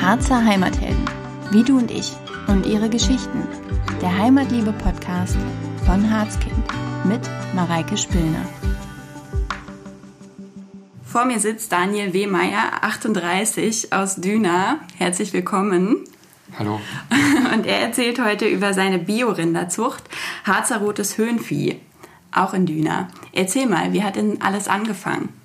Harzer Heimathelden, wie du und ich und ihre Geschichten. Der Heimatliebe-Podcast von Harzkind mit Mareike Spillner. Vor mir sitzt Daniel W. Meyer, 38, aus Düna. Herzlich willkommen. Hallo. Und er erzählt heute über seine Biorinderzucht, Harzer Rotes Höhenvieh, auch in Düna. Erzähl mal, wie hat denn alles angefangen?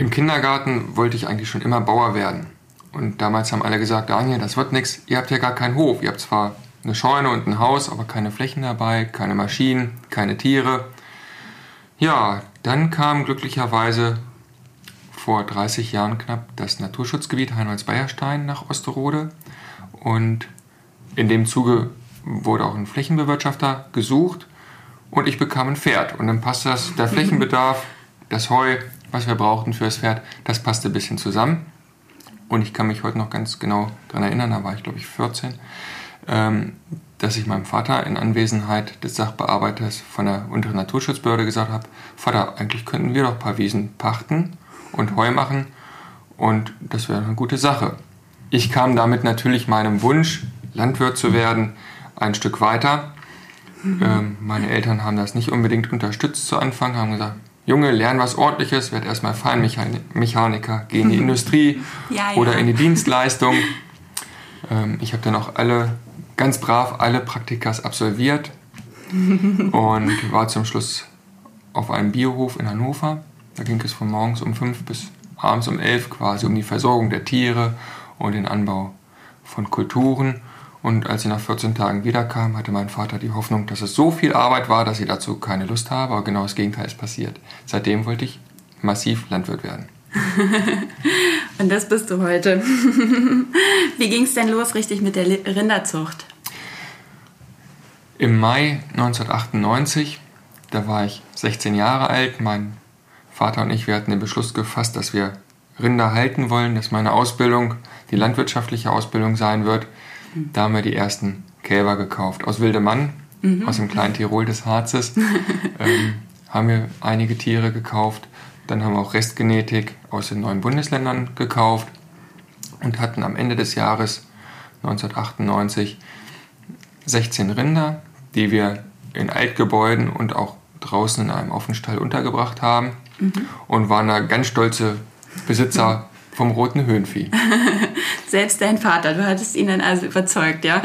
Im Kindergarten wollte ich eigentlich schon immer Bauer werden. Und damals haben alle gesagt, Daniel, das wird nichts, ihr habt ja gar keinen Hof. Ihr habt zwar eine Scheune und ein Haus, aber keine Flächen dabei, keine Maschinen, keine Tiere. Ja, dann kam glücklicherweise vor 30 Jahren knapp das Naturschutzgebiet Heinholz-Beierstein nach Osterode. Und in dem Zuge wurde auch ein Flächenbewirtschafter gesucht und ich bekam ein Pferd. Und dann passte das, der Flächenbedarf, das Heu was wir brauchten für das Pferd, das passte ein bisschen zusammen. Und ich kann mich heute noch ganz genau daran erinnern, da war ich glaube ich 14, ähm, dass ich meinem Vater in Anwesenheit des Sachbearbeiters von der unteren Naturschutzbehörde gesagt habe, Vater, eigentlich könnten wir doch ein paar Wiesen pachten und Heu machen und das wäre eine gute Sache. Ich kam damit natürlich meinem Wunsch, Landwirt zu werden, ein Stück weiter. Mhm. Ähm, meine Eltern haben das nicht unbedingt unterstützt zu Anfang, haben gesagt, Junge, lern was ordentliches, werd erstmal Feinmechaniker, geh in die Industrie ja, ja. oder in die Dienstleistung. Ähm, ich habe dann auch alle, ganz brav, alle Praktikas absolviert und war zum Schluss auf einem Biohof in Hannover. Da ging es von morgens um fünf bis abends um elf quasi um die Versorgung der Tiere und den Anbau von Kulturen. Und als sie nach 14 Tagen wiederkam, hatte mein Vater die Hoffnung, dass es so viel Arbeit war, dass sie dazu keine Lust habe. Aber genau das Gegenteil ist passiert. Seitdem wollte ich massiv Landwirt werden. Und das bist du heute. Wie ging es denn los richtig mit der Rinderzucht? Im Mai 1998, da war ich 16 Jahre alt. Mein Vater und ich, wir hatten den Beschluss gefasst, dass wir Rinder halten wollen, dass meine Ausbildung die landwirtschaftliche Ausbildung sein wird. Da haben wir die ersten Kälber gekauft. Aus Wildemann, mhm. aus dem kleinen Tirol des Harzes, ähm, haben wir einige Tiere gekauft. Dann haben wir auch Restgenetik aus den neuen Bundesländern gekauft und hatten am Ende des Jahres 1998 16 Rinder, die wir in Altgebäuden und auch draußen in einem Offenstall untergebracht haben mhm. und waren da ganz stolze Besitzer vom roten Höhenvieh. Selbst dein Vater, du hattest ihn dann also überzeugt, ja?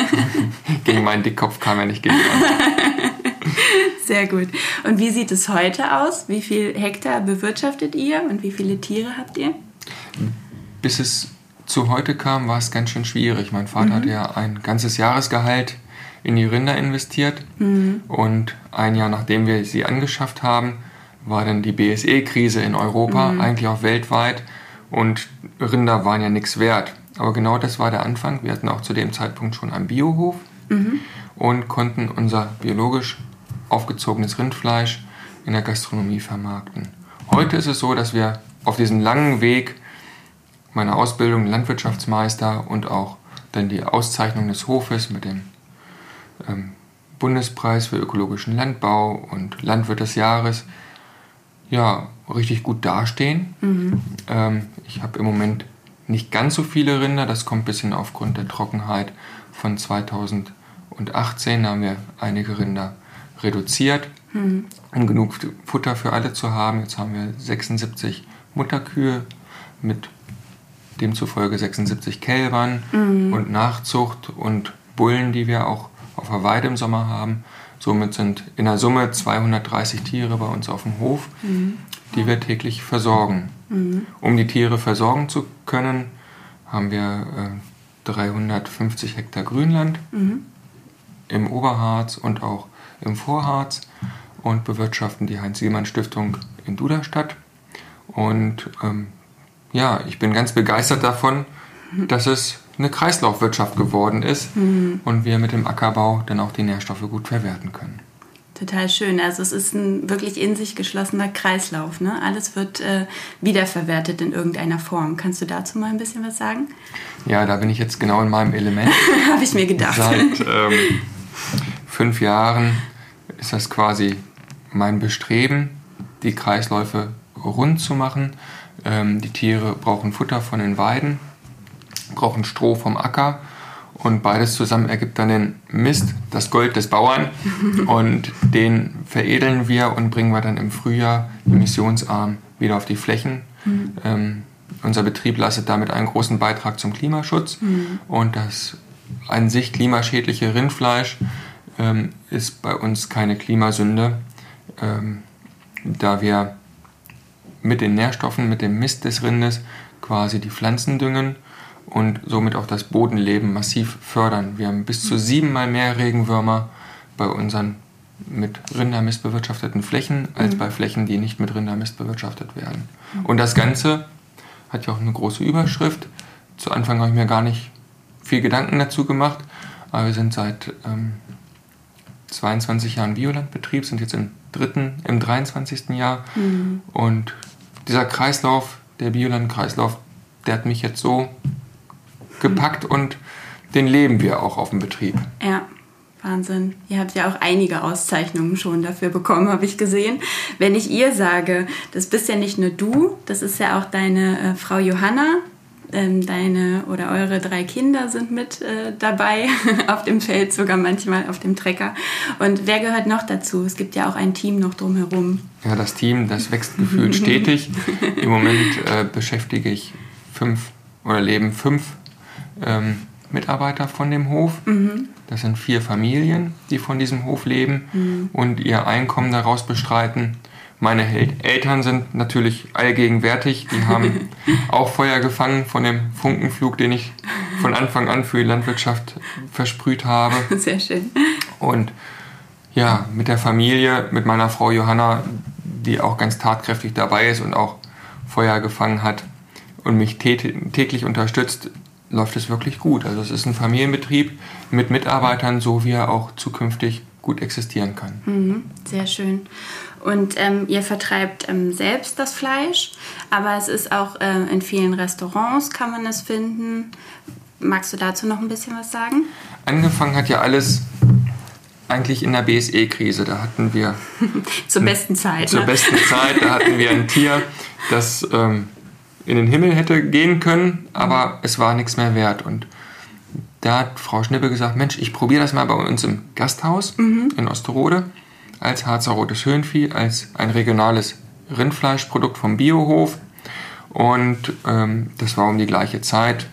gegen meinen Dickkopf kam er nicht gegen. Sehr gut. Und wie sieht es heute aus? Wie viel Hektar bewirtschaftet ihr und wie viele Tiere habt ihr? Bis es zu heute kam, war es ganz schön schwierig. Mein Vater mhm. hat ja ein ganzes Jahresgehalt in die Rinder investiert mhm. und ein Jahr nachdem wir sie angeschafft haben, war dann die BSE-Krise in Europa, mhm. eigentlich auch weltweit und Rinder waren ja nichts wert. Aber genau das war der Anfang. Wir hatten auch zu dem Zeitpunkt schon einen Biohof mhm. und konnten unser biologisch aufgezogenes Rindfleisch in der Gastronomie vermarkten. Heute ist es so, dass wir auf diesem langen Weg meiner Ausbildung Landwirtschaftsmeister und auch dann die Auszeichnung des Hofes mit dem ähm, Bundespreis für ökologischen Landbau und Landwirt des Jahres ja, richtig gut dastehen. Mhm. Ähm, ich habe im Moment nicht ganz so viele Rinder, das kommt ein bisschen aufgrund der Trockenheit von 2018. Da haben wir einige Rinder reduziert, mhm. um genug Futter für alle zu haben. Jetzt haben wir 76 Mutterkühe mit demzufolge 76 Kälbern mhm. und Nachzucht und Bullen, die wir auch auf der Weide im Sommer haben. Somit sind in der Summe 230 Tiere bei uns auf dem Hof, mhm. Die wir täglich versorgen. Mhm. Um die Tiere versorgen zu können, haben wir äh, 350 Hektar Grünland mhm. im Oberharz und auch im Vorharz und bewirtschaften die Heinz-Siemann-Stiftung in Duderstadt. Und ähm, ja, ich bin ganz begeistert davon, mhm. dass es eine Kreislaufwirtschaft geworden ist mhm. und wir mit dem Ackerbau dann auch die Nährstoffe gut verwerten können. Total schön. Also es ist ein wirklich in sich geschlossener Kreislauf. Ne? Alles wird äh, wiederverwertet in irgendeiner Form. Kannst du dazu mal ein bisschen was sagen? Ja, da bin ich jetzt genau in meinem Element. Habe ich mir gedacht. Seit ähm, fünf Jahren ist das quasi mein Bestreben, die Kreisläufe rund zu machen. Ähm, die Tiere brauchen Futter von den Weiden, brauchen Stroh vom Acker und beides zusammen ergibt dann den Mist, das Gold des Bauern. Und den veredeln wir und bringen wir dann im Frühjahr emissionsarm wieder auf die Flächen. Mhm. Ähm, unser Betrieb leistet damit einen großen Beitrag zum Klimaschutz. Mhm. Und das an sich klimaschädliche Rindfleisch ähm, ist bei uns keine Klimasünde, ähm, da wir mit den Nährstoffen, mit dem Mist des Rindes quasi die Pflanzen düngen und somit auch das Bodenleben massiv fördern. Wir haben bis zu siebenmal mehr Regenwürmer bei unseren mit Rindermist bewirtschafteten Flächen als mhm. bei Flächen, die nicht mit Rindermist bewirtschaftet werden. Und das Ganze hat ja auch eine große Überschrift. Zu Anfang habe ich mir gar nicht viel Gedanken dazu gemacht, aber wir sind seit ähm, 22 Jahren Biolandbetrieb, sind jetzt im dritten, im 23. Jahr mhm. und dieser Kreislauf, der Bioland-Kreislauf, der hat mich jetzt so gepackt und den leben wir auch auf dem Betrieb. Ja. Wahnsinn. Ihr habt ja auch einige Auszeichnungen schon dafür bekommen, habe ich gesehen. Wenn ich ihr sage, das bist ja nicht nur du, das ist ja auch deine äh, Frau Johanna, ähm, deine oder eure drei Kinder sind mit äh, dabei auf dem Feld, sogar manchmal auf dem Trecker. Und wer gehört noch dazu? Es gibt ja auch ein Team noch drumherum. Ja, das Team, das wächst gefühlt stetig. Im Moment äh, beschäftige ich fünf oder leben fünf ähm, Mitarbeiter von dem Hof. Mhm. Das sind vier Familien, die von diesem Hof leben mhm. und ihr Einkommen daraus bestreiten. Meine Eltern sind natürlich allgegenwärtig. Die haben auch Feuer gefangen von dem Funkenflug, den ich von Anfang an für die Landwirtschaft versprüht habe. Sehr schön. Und ja, mit der Familie, mit meiner Frau Johanna, die auch ganz tatkräftig dabei ist und auch Feuer gefangen hat und mich täglich unterstützt, läuft es wirklich gut. Also es ist ein Familienbetrieb mit Mitarbeitern, so wie er auch zukünftig gut existieren kann. Mhm, sehr schön. Und ähm, ihr vertreibt ähm, selbst das Fleisch, aber es ist auch äh, in vielen Restaurants kann man es finden. Magst du dazu noch ein bisschen was sagen? Angefangen hat ja alles eigentlich in der BSE-Krise. Da hatten wir. zur besten Zeit. Zur ne? besten Zeit, da hatten wir ein Tier, das ähm, in den Himmel hätte gehen können, aber es war nichts mehr wert. Und da hat Frau Schnippe gesagt: Mensch, ich probiere das mal bei uns im Gasthaus mhm. in Osterode als Harzer rotes Höhenvieh, als ein regionales Rindfleischprodukt vom Biohof. Und ähm, das war um die gleiche Zeit.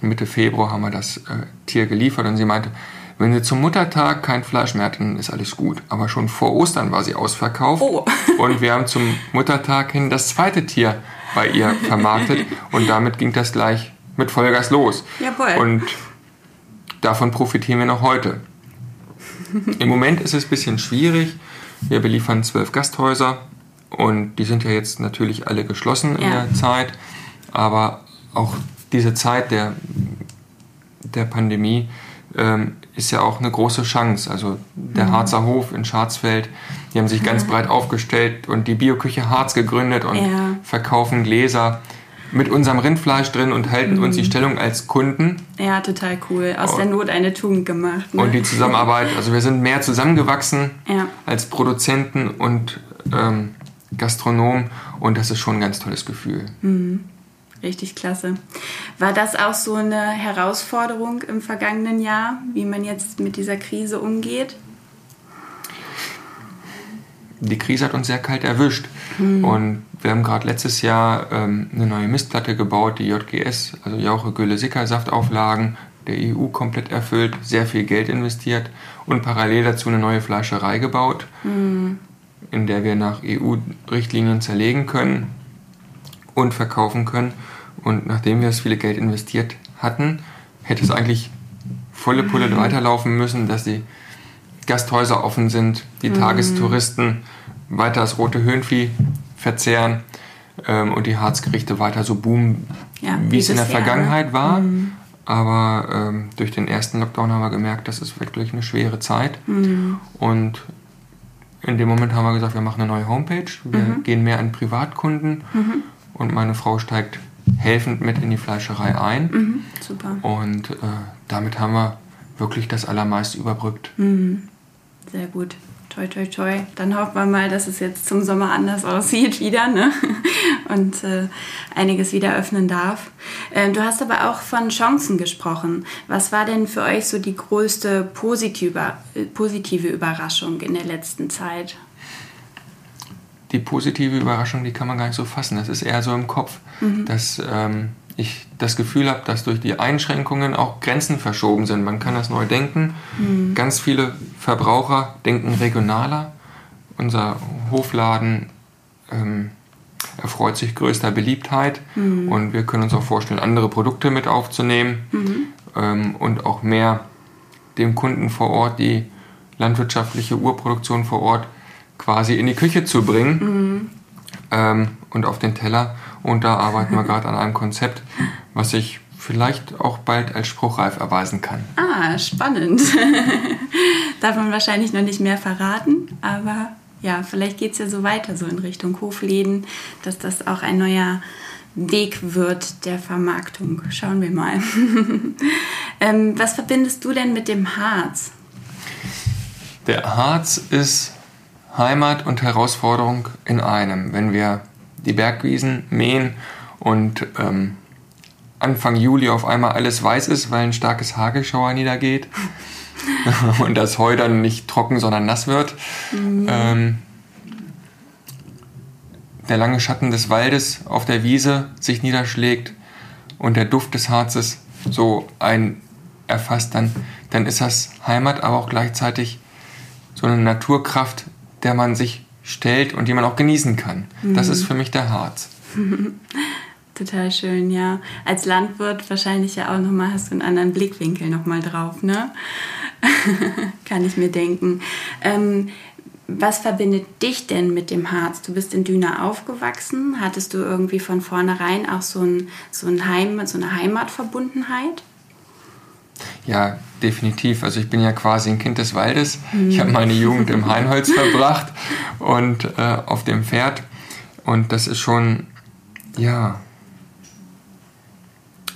Mitte Februar haben wir das äh, Tier geliefert und sie meinte, wenn sie zum Muttertag kein Fleisch mehr hatten, ist alles gut. Aber schon vor Ostern war sie ausverkauft. Oh. Und wir haben zum Muttertag hin das zweite Tier bei ihr vermarktet. Und damit ging das gleich mit Vollgas los. Jawohl. Und davon profitieren wir noch heute. Im Moment ist es ein bisschen schwierig. Wir beliefern zwölf Gasthäuser und die sind ja jetzt natürlich alle geschlossen in ja. der Zeit. Aber auch diese Zeit der, der Pandemie ähm, ist ja auch eine große Chance. Also der mhm. Harzer Hof in Scharzfeld, die haben sich ganz breit aufgestellt und die Bioküche Harz gegründet und ja. verkaufen Gläser mit unserem Rindfleisch drin und halten mhm. uns die mhm. Stellung als Kunden. Ja, total cool. Aus der Not eine Tugend gemacht. Ne? Und die Zusammenarbeit, also wir sind mehr zusammengewachsen ja. als Produzenten und ähm, Gastronomen und das ist schon ein ganz tolles Gefühl. Mhm. Richtig klasse. War das auch so eine Herausforderung im vergangenen Jahr, wie man jetzt mit dieser Krise umgeht? Die Krise hat uns sehr kalt erwischt. Mhm. Und wir haben gerade letztes Jahr ähm, eine neue Mistplatte gebaut, die JGS, also Jauche Gülle Sickersaftauflagen, der EU komplett erfüllt, sehr viel Geld investiert und parallel dazu eine neue Fleischerei gebaut, mhm. in der wir nach EU-Richtlinien zerlegen können und verkaufen können. Und nachdem wir das viele Geld investiert hatten, hätte es eigentlich volle Pulle mhm. weiterlaufen müssen, dass die Gasthäuser offen sind, die mhm. Tagestouristen weiter das rote Höhenvieh verzehren ähm, und die Harzgerichte weiter so boomen, ja, wie es in der Jahr, Vergangenheit ne? war. Mhm. Aber ähm, durch den ersten Lockdown haben wir gemerkt, das ist wirklich eine schwere Zeit. Mhm. Und in dem Moment haben wir gesagt, wir machen eine neue Homepage, wir mhm. gehen mehr an Privatkunden mhm. Und meine Frau steigt helfend mit in die Fleischerei ein. Mhm. Super. Und äh, damit haben wir wirklich das Allermeiste überbrückt. Mhm. Sehr gut. toi, toi, toi. Dann hoffen wir mal, dass es jetzt zum Sommer anders aussieht wieder ne? und äh, einiges wieder öffnen darf. Äh, du hast aber auch von Chancen gesprochen. Was war denn für euch so die größte positive, äh, positive Überraschung in der letzten Zeit? Die positive Überraschung, die kann man gar nicht so fassen. Das ist eher so im Kopf, mhm. dass ähm, ich das Gefühl habe, dass durch die Einschränkungen auch Grenzen verschoben sind. Man kann das neu denken. Mhm. Ganz viele Verbraucher denken regionaler. Unser Hofladen ähm, erfreut sich größter Beliebtheit mhm. und wir können uns auch vorstellen, andere Produkte mit aufzunehmen mhm. ähm, und auch mehr dem Kunden vor Ort die landwirtschaftliche Urproduktion vor Ort quasi in die Küche zu bringen mhm. ähm, und auf den Teller und da arbeiten wir gerade an einem Konzept, was sich vielleicht auch bald als spruchreif erweisen kann. Ah, spannend. Darf man wahrscheinlich noch nicht mehr verraten, aber ja, vielleicht geht es ja so weiter, so in Richtung Hofläden, dass das auch ein neuer Weg wird der Vermarktung. Schauen wir mal. ähm, was verbindest du denn mit dem Harz? Der Harz ist Heimat und Herausforderung in einem. Wenn wir die Bergwiesen mähen und ähm, Anfang Juli auf einmal alles weiß ist, weil ein starkes Hagelschauer niedergeht und das Heu dann nicht trocken, sondern nass wird. Mhm. Ähm, der lange Schatten des Waldes auf der Wiese sich niederschlägt und der Duft des Harzes so ein erfasst, dann, dann ist das Heimat, aber auch gleichzeitig so eine Naturkraft, der man sich stellt und die man auch genießen kann. Mhm. Das ist für mich der Harz. Total schön, ja. Als Landwirt wahrscheinlich ja auch nochmal hast du einen anderen Blickwinkel nochmal drauf, ne? kann ich mir denken. Ähm, was verbindet dich denn mit dem Harz? Du bist in Düna aufgewachsen. Hattest du irgendwie von vornherein auch so, ein, so, ein Heim, so eine Heimatverbundenheit? Ja, definitiv. Also ich bin ja quasi ein Kind des Waldes. Mhm. Ich habe meine Jugend im Hainholz verbracht und äh, auf dem Pferd. Und das ist schon, ja,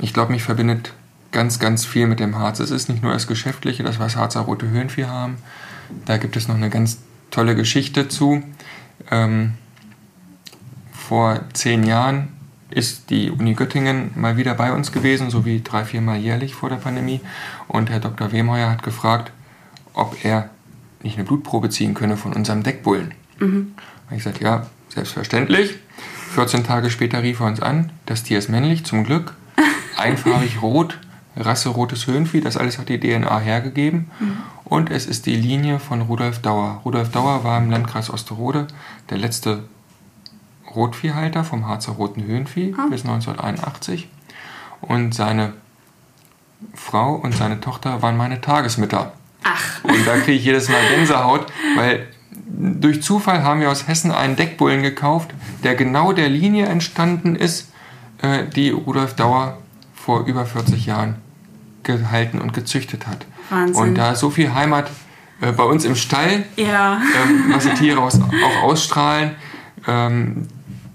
ich glaube, mich verbindet ganz, ganz viel mit dem Harz. Es ist nicht nur das Geschäftliche, das was Harzer Rote Höhenvieh haben. Da gibt es noch eine ganz tolle Geschichte zu. Ähm, vor zehn Jahren ist die Uni Göttingen mal wieder bei uns gewesen, so wie drei, viermal jährlich vor der Pandemie. Und Herr Dr. Wehmeuer hat gefragt, ob er nicht eine Blutprobe ziehen könne von unserem Deckbullen. Mhm. ich gesagt, ja, selbstverständlich. 14 Tage später rief er uns an, das Tier ist männlich, zum Glück. Einfarbig rot, Rasse rotes Höhenvieh, das alles hat die DNA hergegeben. Mhm. Und es ist die Linie von Rudolf Dauer. Rudolf Dauer war im Landkreis Osterode der letzte Rotviehhalter vom Harzer Roten Höhenvieh ah. bis 1981. Und seine Frau und seine Tochter waren meine Tagesmütter. Ach. Und da kriege ich jedes Mal Gänsehaut, weil durch Zufall haben wir aus Hessen einen Deckbullen gekauft, der genau der Linie entstanden ist, äh, die Rudolf Dauer vor über 40 Jahren gehalten und gezüchtet hat. Wahnsinn. Und da ist so viel Heimat äh, bei uns im Stall, ja. ähm, was die Tiere auch ausstrahlen.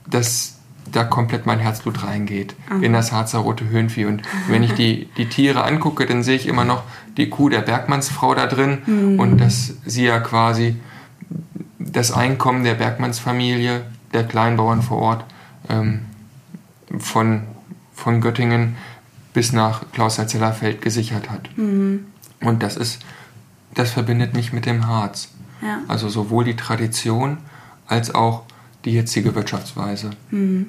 Dass da komplett mein Herzblut reingeht mhm. in das Harzer rote Höhenvieh. Und wenn ich die, die Tiere angucke, dann sehe ich immer noch die Kuh der Bergmannsfrau da drin mhm. und dass sie ja quasi das Einkommen der Bergmannsfamilie, der Kleinbauern vor Ort, ähm, von, von Göttingen bis nach Klausthal-Zellerfeld gesichert hat. Mhm. Und das ist, das verbindet mich mit dem Harz. Ja. Also sowohl die Tradition als auch die jetzige Wirtschaftsweise. Hm.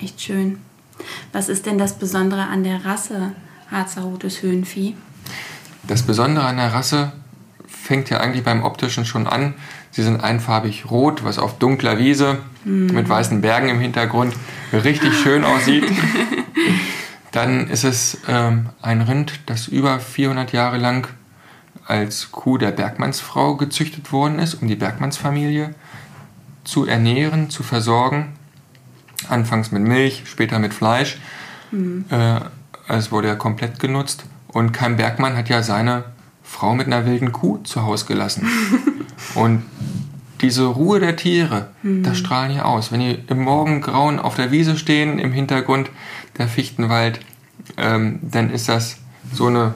Echt schön. Was ist denn das Besondere an der Rasse Harzer Rotes Höhenvieh? Das Besondere an der Rasse fängt ja eigentlich beim Optischen schon an. Sie sind einfarbig rot, was auf dunkler Wiese hm. mit weißen Bergen im Hintergrund richtig schön aussieht. Dann ist es ähm, ein Rind, das über 400 Jahre lang als Kuh der Bergmannsfrau gezüchtet worden ist, um die Bergmannsfamilie zu ernähren, zu versorgen. Anfangs mit Milch, später mit Fleisch. Mhm. Äh, es wurde ja komplett genutzt. Und kein Bergmann hat ja seine Frau mit einer wilden Kuh zu Hause gelassen. und diese Ruhe der Tiere, mhm. das strahlen hier aus. Wenn die im Morgengrauen auf der Wiese stehen, im Hintergrund der Fichtenwald, ähm, dann ist das so eine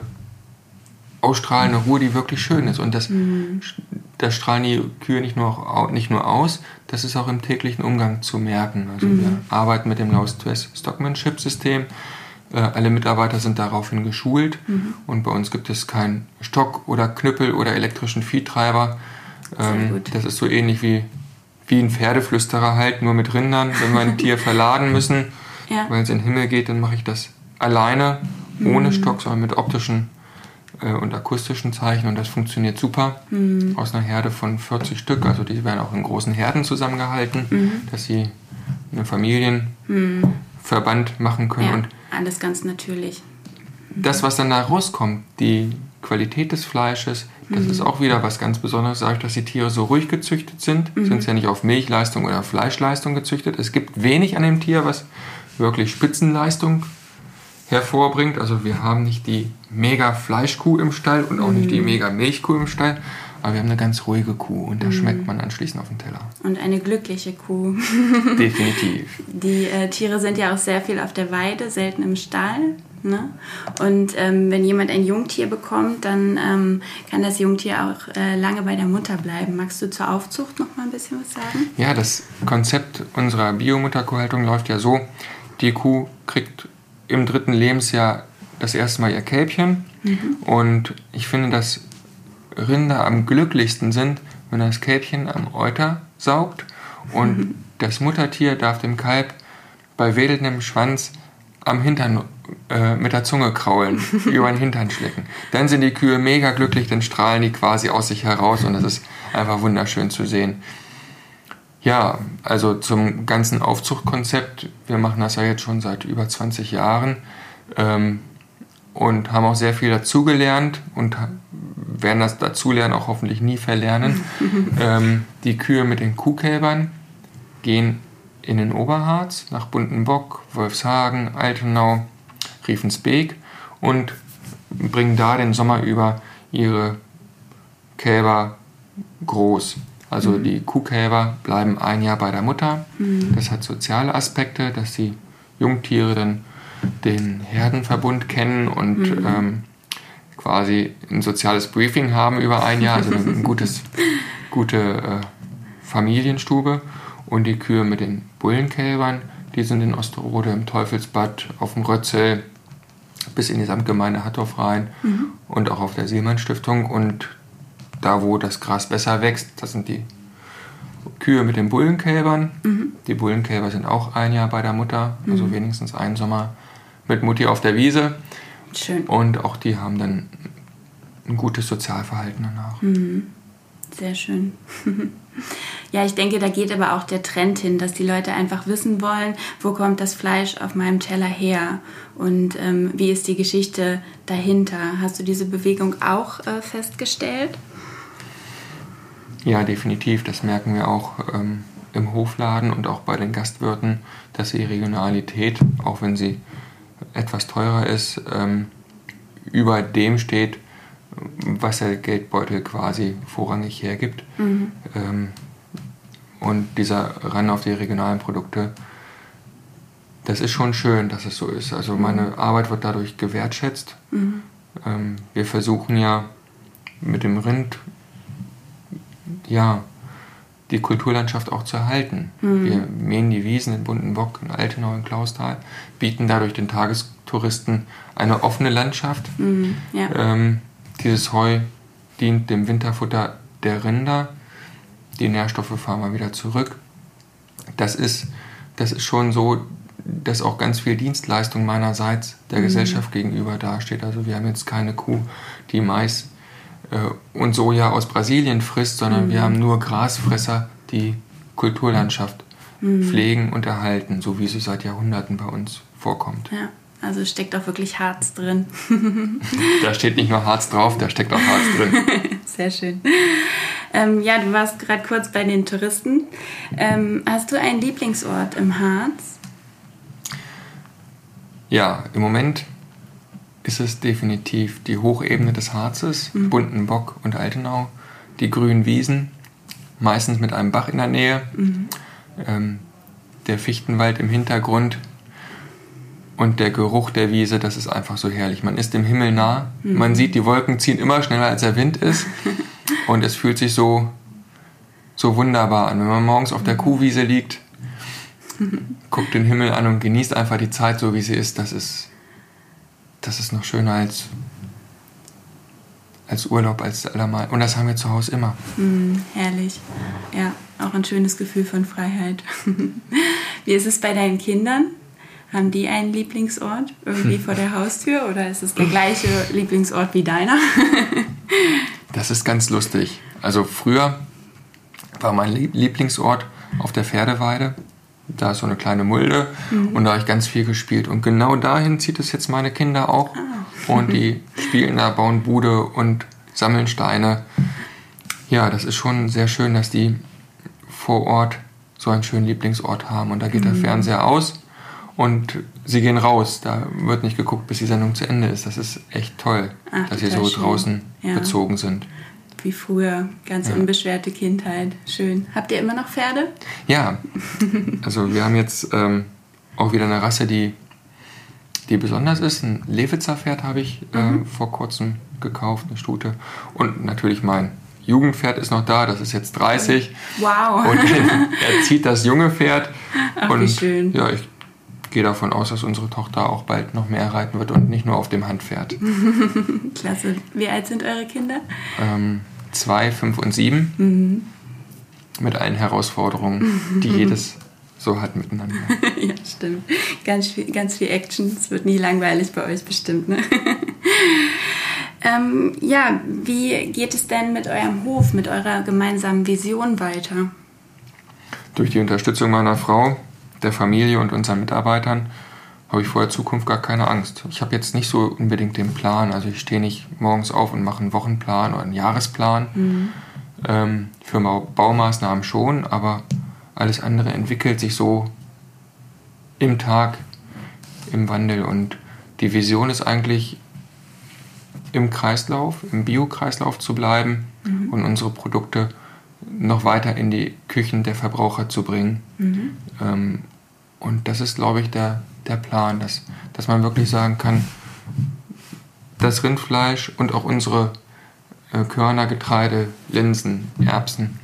ausstrahlende Ruhe, die wirklich schön ist. Und das, mhm. das strahlen die Kühe nicht nur, nicht nur aus, das ist auch im täglichen Umgang zu merken. Also mhm. wir arbeiten mit dem Low Stress Stockmanship System. Äh, alle Mitarbeiter sind daraufhin geschult mhm. und bei uns gibt es keinen Stock oder Knüppel oder elektrischen Viehtreiber. Ähm, das ist so ähnlich wie, wie ein Pferdeflüsterer halt, nur mit Rindern. Wenn wir ein Tier verladen müssen, ja. weil es in den Himmel geht, dann mache ich das alleine, ohne mhm. Stock, sondern mit optischen äh, und akustischen Zeichen und das funktioniert super. Mhm. Aus einer Herde von 40 Stück, also die werden auch in großen Herden zusammengehalten, mhm. dass sie einen Familienverband machen können. Ja, und alles ganz natürlich. Das, was dann da rauskommt, die Qualität des Fleisches, das mhm. ist auch wieder was ganz Besonderes, dadurch, dass die Tiere so ruhig gezüchtet sind, mhm. sind sie ja nicht auf Milchleistung oder Fleischleistung gezüchtet. Es gibt wenig an dem Tier, was wirklich Spitzenleistung hervorbringt. Also wir haben nicht die mega Fleischkuh im Stall und auch mm. nicht die mhm. mega Milchkuh im Stall, aber wir haben eine ganz ruhige Kuh und da mm. schmeckt man anschließend auf dem Teller. Und eine glückliche Kuh. Definitiv. Die äh, Tiere sind ja auch sehr viel auf der Weide, selten im Stall. Ne? Und ähm, wenn jemand ein Jungtier bekommt, dann ähm, kann das Jungtier auch äh, lange bei der Mutter bleiben. Magst du zur Aufzucht noch mal ein bisschen was sagen? Ja, das Konzept unserer Biomutterkuhhaltung läuft ja so, die Kuh kriegt im dritten Lebensjahr das erste Mal ihr Kälbchen. Mhm. Und ich finde, dass Rinder am glücklichsten sind, wenn das Kälbchen am Euter saugt und mhm. das Muttertier darf dem Kalb bei wedelndem Schwanz am Hintern äh, mit der Zunge kraulen, über den Hintern schlecken. Dann sind die Kühe mega glücklich, dann strahlen die quasi aus sich heraus und das ist einfach wunderschön zu sehen. Ja, also zum ganzen Aufzuchtkonzept. Wir machen das ja jetzt schon seit über 20 Jahren ähm, und haben auch sehr viel dazugelernt und werden das Dazulernen auch hoffentlich nie verlernen. ähm, die Kühe mit den Kuhkälbern gehen in den Oberharz nach Buntenbock, Wolfshagen, Altenau, Riefensbeek und bringen da den Sommer über ihre Kälber groß. Also mhm. die Kuhkälber bleiben ein Jahr bei der Mutter. Mhm. Das hat soziale Aspekte, dass die Jungtiere dann den Herdenverbund kennen und mhm. ähm, quasi ein soziales Briefing haben über ein Jahr, also eine gutes, gute äh, Familienstube. Und die Kühe mit den Bullenkälbern, die sind in Osterode im Teufelsbad, auf dem Rötzel, bis in die Samtgemeinde Hattorf rein mhm. und auch auf der Seemann Stiftung. Und da, wo das Gras besser wächst, das sind die Kühe mit den Bullenkälbern. Mhm. Die Bullenkälber sind auch ein Jahr bei der Mutter, also mhm. wenigstens einen Sommer mit Mutti auf der Wiese. Schön. Und auch die haben dann ein gutes Sozialverhalten danach. Mhm. Sehr schön. ja, ich denke, da geht aber auch der Trend hin, dass die Leute einfach wissen wollen, wo kommt das Fleisch auf meinem Teller her und ähm, wie ist die Geschichte dahinter. Hast du diese Bewegung auch äh, festgestellt? Ja, definitiv. Das merken wir auch ähm, im Hofladen und auch bei den Gastwirten, dass die Regionalität, auch wenn sie etwas teurer ist, ähm, über dem steht, was der Geldbeutel quasi vorrangig hergibt. Mhm. Ähm, und dieser Ran auf die regionalen Produkte, das ist schon schön, dass es so ist. Also meine Arbeit wird dadurch gewertschätzt. Mhm. Ähm, wir versuchen ja mit dem Rind ja, die Kulturlandschaft auch zu erhalten. Mhm. Wir mähen die Wiesen in Buntenbock, in Altenau, in Klausthal, bieten dadurch den Tagestouristen eine offene Landschaft. Mhm. Ja. Ähm, dieses Heu dient dem Winterfutter der Rinder. Die Nährstoffe fahren wir wieder zurück. Das ist, das ist schon so, dass auch ganz viel Dienstleistung meinerseits der mhm. Gesellschaft gegenüber dasteht. Also wir haben jetzt keine Kuh, die Mais und Soja aus Brasilien frisst, sondern mhm. wir haben nur Grasfresser, die Kulturlandschaft mhm. pflegen und erhalten, so wie sie seit Jahrhunderten bei uns vorkommt. Ja. Also steckt auch wirklich Harz drin. da steht nicht nur Harz drauf, da steckt auch Harz drin. Sehr schön. Ähm, ja, du warst gerade kurz bei den Touristen. Ähm, hast du einen Lieblingsort im Harz? Ja, im Moment ist es definitiv die Hochebene des Harzes, mhm. Buntenbock und Altenau, die grünen Wiesen, meistens mit einem Bach in der Nähe, mhm. ähm, der Fichtenwald im Hintergrund. Und der Geruch der Wiese, das ist einfach so herrlich. Man ist dem Himmel nah. Mhm. Man sieht, die Wolken ziehen immer schneller, als der Wind ist. und es fühlt sich so, so wunderbar an. Wenn man morgens auf der mhm. Kuhwiese liegt, guckt den Himmel an und genießt einfach die Zeit so, wie sie ist, das ist, das ist noch schöner als, als Urlaub, als allermal. Und das haben wir zu Hause immer. Mm, herrlich. Ja, auch ein schönes Gefühl von Freiheit. wie ist es bei deinen Kindern? Haben die einen Lieblingsort irgendwie vor der Haustür oder ist es der gleiche Lieblingsort wie deiner? das ist ganz lustig. Also früher war mein Lieblingsort auf der Pferdeweide. Da ist so eine kleine Mulde mhm. und da habe ich ganz viel gespielt. Und genau dahin zieht es jetzt meine Kinder auch. Ah. Und die spielen da, bauen Bude und sammeln Steine. Ja, das ist schon sehr schön, dass die vor Ort so einen schönen Lieblingsort haben. Und da geht mhm. der Fernseher aus und sie gehen raus. Da wird nicht geguckt, bis die Sendung zu Ende ist. Das ist echt toll, Ach, dass sie so schön. draußen ja. bezogen sind. Wie früher, ganz ja. unbeschwerte Kindheit. Schön. Habt ihr immer noch Pferde? Ja, also wir haben jetzt ähm, auch wieder eine Rasse, die, die besonders ist. Ein Lewitzer Pferd habe ich äh, mhm. vor kurzem gekauft, eine Stute. Und natürlich mein Jugendpferd ist noch da, das ist jetzt 30. Wow. Und er zieht das junge Pferd. Ach, und wie schön. Ja, ich gehe davon aus, dass unsere Tochter auch bald noch mehr reiten wird und nicht nur auf dem Handpferd. Klasse. Wie alt sind eure Kinder? Ähm, zwei, fünf und sieben. Mhm. Mit allen Herausforderungen, die jedes so hat miteinander. ja, stimmt. Ganz viel, ganz viel Action. Es wird nie langweilig bei euch bestimmt. Ne? ähm, ja, wie geht es denn mit eurem Hof, mit eurer gemeinsamen Vision weiter? Durch die Unterstützung meiner Frau der Familie und unseren Mitarbeitern habe ich vor der Zukunft gar keine Angst. Ich habe jetzt nicht so unbedingt den Plan. Also ich stehe nicht morgens auf und mache einen Wochenplan oder einen Jahresplan. Mhm. Ähm, für Baumaßnahmen schon, aber alles andere entwickelt sich so im Tag, im Wandel. Und die Vision ist eigentlich, im Kreislauf, im Biokreislauf zu bleiben mhm. und unsere Produkte noch weiter in die Küchen der Verbraucher zu bringen. Mhm. Ähm, und das ist, glaube ich, der, der Plan, dass, dass man wirklich sagen kann, das Rindfleisch und auch unsere äh, Körner, Getreide, Linsen, Erbsen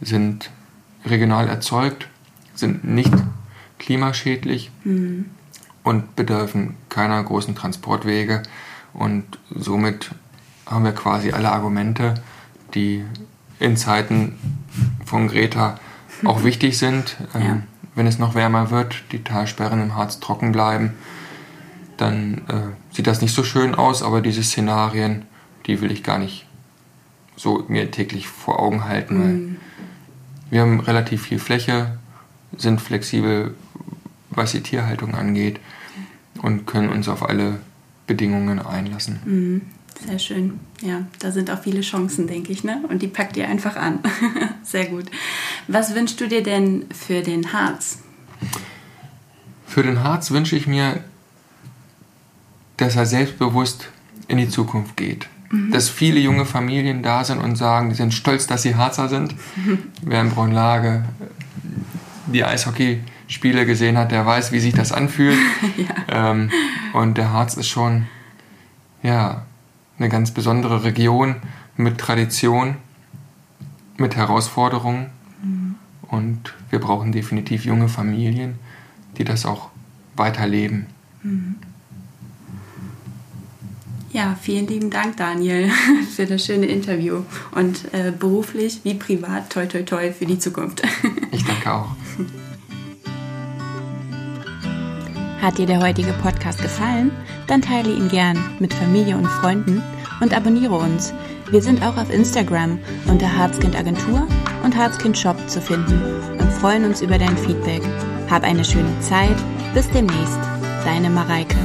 sind regional erzeugt, sind nicht klimaschädlich mhm. und bedürfen keiner großen Transportwege. Und somit haben wir quasi alle Argumente, die in Zeiten von Greta auch wichtig sind. Ähm, ja. Wenn es noch wärmer wird, die Talsperren im Harz trocken bleiben, dann äh, sieht das nicht so schön aus, aber diese Szenarien, die will ich gar nicht so mir täglich vor Augen halten, weil mhm. wir haben relativ viel Fläche, sind flexibel, was die Tierhaltung angeht und können uns auf alle Bedingungen einlassen. Mhm. Sehr schön. Ja, da sind auch viele Chancen, denke ich, ne? Und die packt ihr einfach an. Sehr gut. Was wünschst du dir denn für den Harz? Für den Harz wünsche ich mir, dass er selbstbewusst in die Zukunft geht. Mhm. Dass viele junge Familien da sind und sagen, die sind stolz, dass sie Harzer sind. Mhm. Wer in Braunlage die Eishockeyspiele gesehen hat, der weiß, wie sich das anfühlt. ja. ähm, und der Harz ist schon, ja, eine ganz besondere Region mit Tradition, mit Herausforderungen. Und wir brauchen definitiv junge Familien, die das auch weiterleben. Mhm. Ja, vielen lieben Dank, Daniel, für das schöne Interview und äh, beruflich wie privat toi toi toi für die Zukunft. ich danke auch. Hat dir der heutige Podcast gefallen? Dann teile ihn gern mit Familie und Freunden und abonniere uns. Wir sind auch auf Instagram unter Harzkind Agentur und Harzkind Shop zu finden und freuen uns über dein Feedback. Hab eine schöne Zeit. Bis demnächst. Deine Mareike.